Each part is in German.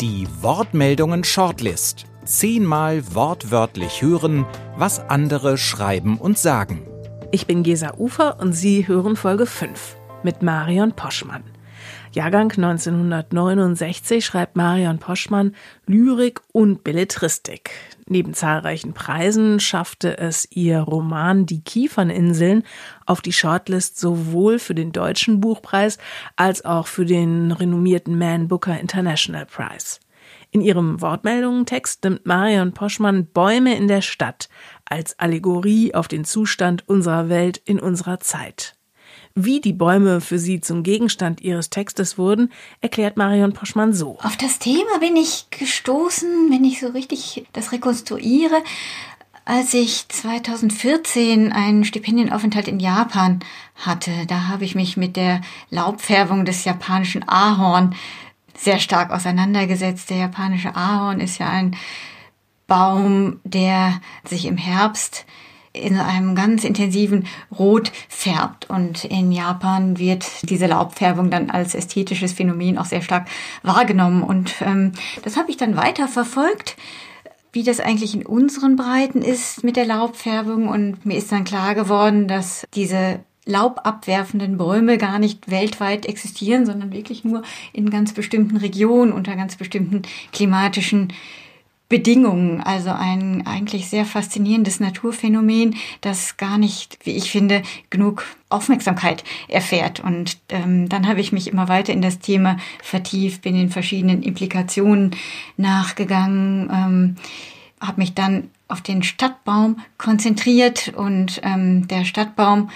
Die Wortmeldungen Shortlist. Zehnmal wortwörtlich hören, was andere schreiben und sagen. Ich bin Gesa Ufer und Sie hören Folge 5 mit Marion Poschmann. Jahrgang 1969 schreibt Marion Poschmann Lyrik und Belletristik. Neben zahlreichen Preisen schaffte es ihr Roman Die Kieferninseln auf die Shortlist sowohl für den Deutschen Buchpreis als auch für den renommierten Man Booker International Prize. In ihrem Wortmeldungentext nimmt Marion Poschmann Bäume in der Stadt als Allegorie auf den Zustand unserer Welt in unserer Zeit. Wie die Bäume für sie zum Gegenstand ihres Textes wurden, erklärt Marion Poschmann so. Auf das Thema bin ich gestoßen, wenn ich so richtig das rekonstruiere, als ich 2014 einen Stipendienaufenthalt in Japan hatte. Da habe ich mich mit der Laubfärbung des japanischen Ahorn sehr stark auseinandergesetzt. Der japanische Ahorn ist ja ein Baum, der sich im Herbst in einem ganz intensiven Rot färbt. Und in Japan wird diese Laubfärbung dann als ästhetisches Phänomen auch sehr stark wahrgenommen. Und ähm, das habe ich dann weiter verfolgt wie das eigentlich in unseren Breiten ist mit der Laubfärbung. Und mir ist dann klar geworden, dass diese laubabwerfenden Bäume gar nicht weltweit existieren, sondern wirklich nur in ganz bestimmten Regionen unter ganz bestimmten klimatischen Bedingungen. Also ein eigentlich sehr faszinierendes Naturphänomen, das gar nicht, wie ich finde, genug Aufmerksamkeit erfährt. Und ähm, dann habe ich mich immer weiter in das Thema vertieft, bin in verschiedenen Implikationen nachgegangen, ähm, habe mich dann auf den Stadtbaum konzentriert und ähm, der Stadtbaum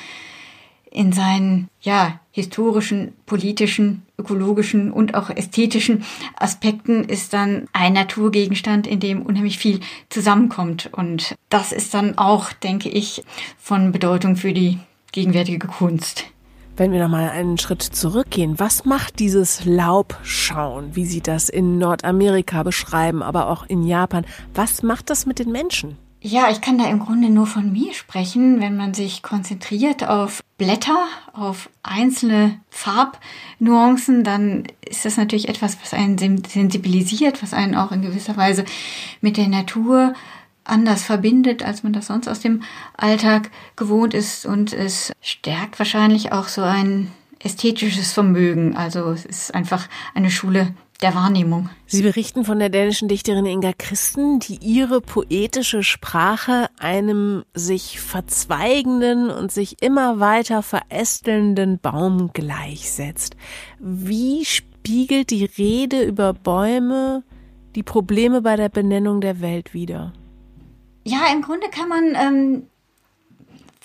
in seinen ja historischen, politischen, ökologischen und auch ästhetischen Aspekten ist dann ein Naturgegenstand, in dem unheimlich viel zusammenkommt und das ist dann auch, denke ich, von Bedeutung für die gegenwärtige Kunst. Wenn wir noch mal einen Schritt zurückgehen, was macht dieses Laubschauen, wie Sie das in Nordamerika beschreiben, aber auch in Japan? Was macht das mit den Menschen? Ja, ich kann da im Grunde nur von mir sprechen, wenn man sich konzentriert auf Blätter, auf einzelne Farbnuancen, dann ist das natürlich etwas, was einen sensibilisiert, was einen auch in gewisser Weise mit der Natur anders verbindet, als man das sonst aus dem Alltag gewohnt ist. Und es stärkt wahrscheinlich auch so ein ästhetisches Vermögen. Also es ist einfach eine Schule der Wahrnehmung. Sie berichten von der dänischen Dichterin Inga Christen, die ihre poetische Sprache einem sich verzweigenden und sich immer weiter verästelnden Baum gleichsetzt. Wie spiegelt die Rede über Bäume die Probleme bei der Benennung der Welt wider? Ja, im Grunde kann man ähm,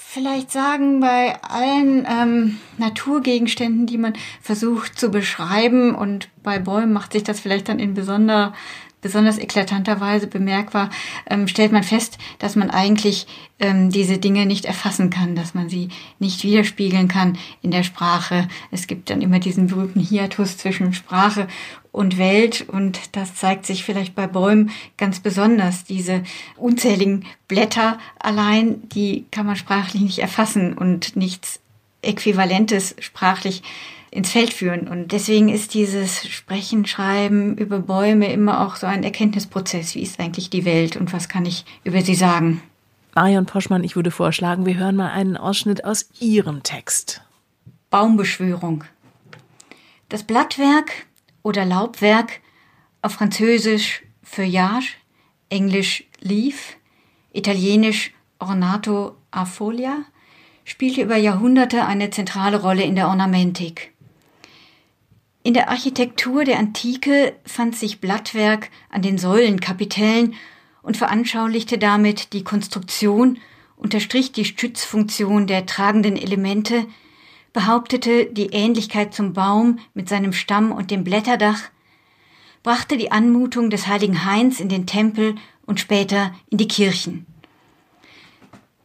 vielleicht sagen, bei allen ähm, Naturgegenständen, die man versucht zu beschreiben, und bei Bäumen macht sich das vielleicht dann in besonder besonders eklatanter Weise bemerkbar, ähm, stellt man fest, dass man eigentlich ähm, diese Dinge nicht erfassen kann, dass man sie nicht widerspiegeln kann in der Sprache. Es gibt dann immer diesen berühmten Hiatus zwischen Sprache und Welt und das zeigt sich vielleicht bei Bäumen ganz besonders. Diese unzähligen Blätter allein, die kann man sprachlich nicht erfassen und nichts Äquivalentes sprachlich ins Feld führen. Und deswegen ist dieses Sprechen, Schreiben über Bäume immer auch so ein Erkenntnisprozess. Wie ist eigentlich die Welt und was kann ich über sie sagen? Marion Poschmann, ich würde vorschlagen, wir hören mal einen Ausschnitt aus Ihrem Text. Baumbeschwörung. Das Blattwerk oder Laubwerk auf Französisch Feuillage, Englisch Leaf, Italienisch Ornato a Folia spielte über Jahrhunderte eine zentrale Rolle in der Ornamentik. In der Architektur der Antike fand sich Blattwerk an den Säulenkapitellen und veranschaulichte damit die Konstruktion, unterstrich die Stützfunktion der tragenden Elemente, behauptete die Ähnlichkeit zum Baum mit seinem Stamm und dem Blätterdach, brachte die Anmutung des heiligen Hains in den Tempel und später in die Kirchen.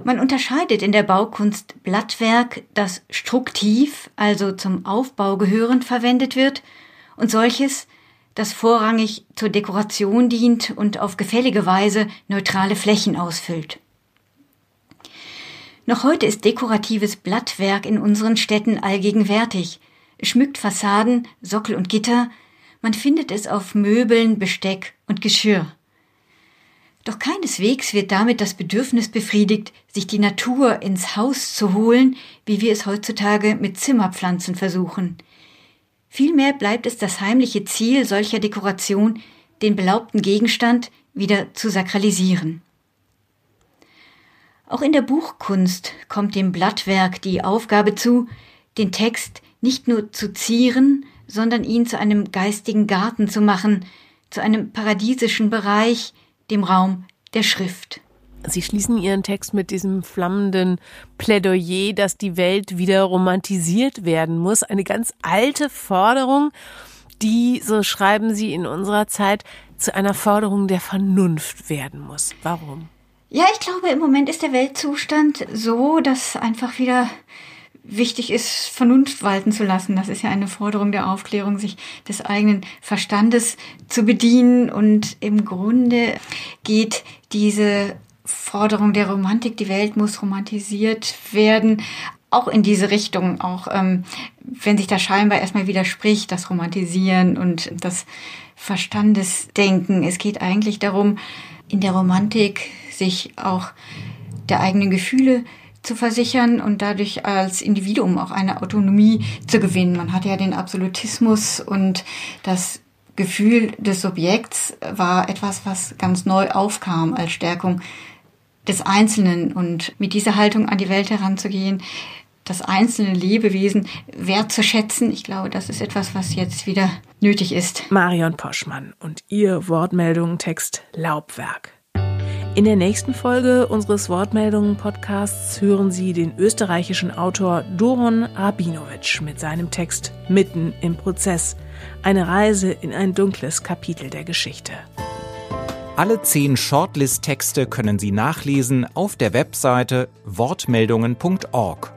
Man unterscheidet in der Baukunst Blattwerk, das struktiv, also zum Aufbau gehörend verwendet wird, und solches, das vorrangig zur Dekoration dient und auf gefällige Weise neutrale Flächen ausfüllt. Noch heute ist dekoratives Blattwerk in unseren Städten allgegenwärtig. Es schmückt Fassaden, Sockel und Gitter, Man findet es auf Möbeln, Besteck und Geschirr. Doch keineswegs wird damit das Bedürfnis befriedigt, sich die Natur ins Haus zu holen, wie wir es heutzutage mit Zimmerpflanzen versuchen. Vielmehr bleibt es das heimliche Ziel solcher Dekoration, den belaubten Gegenstand wieder zu sakralisieren. Auch in der Buchkunst kommt dem Blattwerk die Aufgabe zu, den Text nicht nur zu zieren, sondern ihn zu einem geistigen Garten zu machen, zu einem paradiesischen Bereich, dem Raum der Schrift. Sie schließen Ihren Text mit diesem flammenden Plädoyer, dass die Welt wieder romantisiert werden muss. Eine ganz alte Forderung, die, so schreiben Sie in unserer Zeit, zu einer Forderung der Vernunft werden muss. Warum? Ja, ich glaube, im Moment ist der Weltzustand so, dass einfach wieder wichtig ist, Vernunft walten zu lassen. Das ist ja eine Forderung der Aufklärung, sich des eigenen Verstandes zu bedienen. Und im Grunde geht diese Forderung der Romantik, die Welt muss romantisiert werden, auch in diese Richtung, auch ähm, wenn sich da scheinbar erstmal widerspricht, das Romantisieren und das Verstandesdenken. Es geht eigentlich darum, in der Romantik sich auch der eigenen Gefühle zu versichern und dadurch als Individuum auch eine Autonomie zu gewinnen. Man hat ja den Absolutismus und das Gefühl des Subjekts war etwas, was ganz neu aufkam als Stärkung des Einzelnen und mit dieser Haltung an die Welt heranzugehen, das einzelne Lebewesen wertzuschätzen. Ich glaube, das ist etwas, was jetzt wieder nötig ist. Marion Poschmann und ihr Wortmeldungen-Text Laubwerk. In der nächsten Folge unseres Wortmeldungen-Podcasts hören Sie den österreichischen Autor Doron Rabinowitsch mit seinem Text Mitten im Prozess. Eine Reise in ein dunkles Kapitel der Geschichte. Alle zehn Shortlist-Texte können Sie nachlesen auf der Webseite wortmeldungen.org.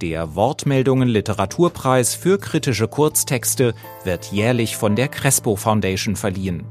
Der Wortmeldungen Literaturpreis für kritische Kurztexte wird jährlich von der Crespo Foundation verliehen.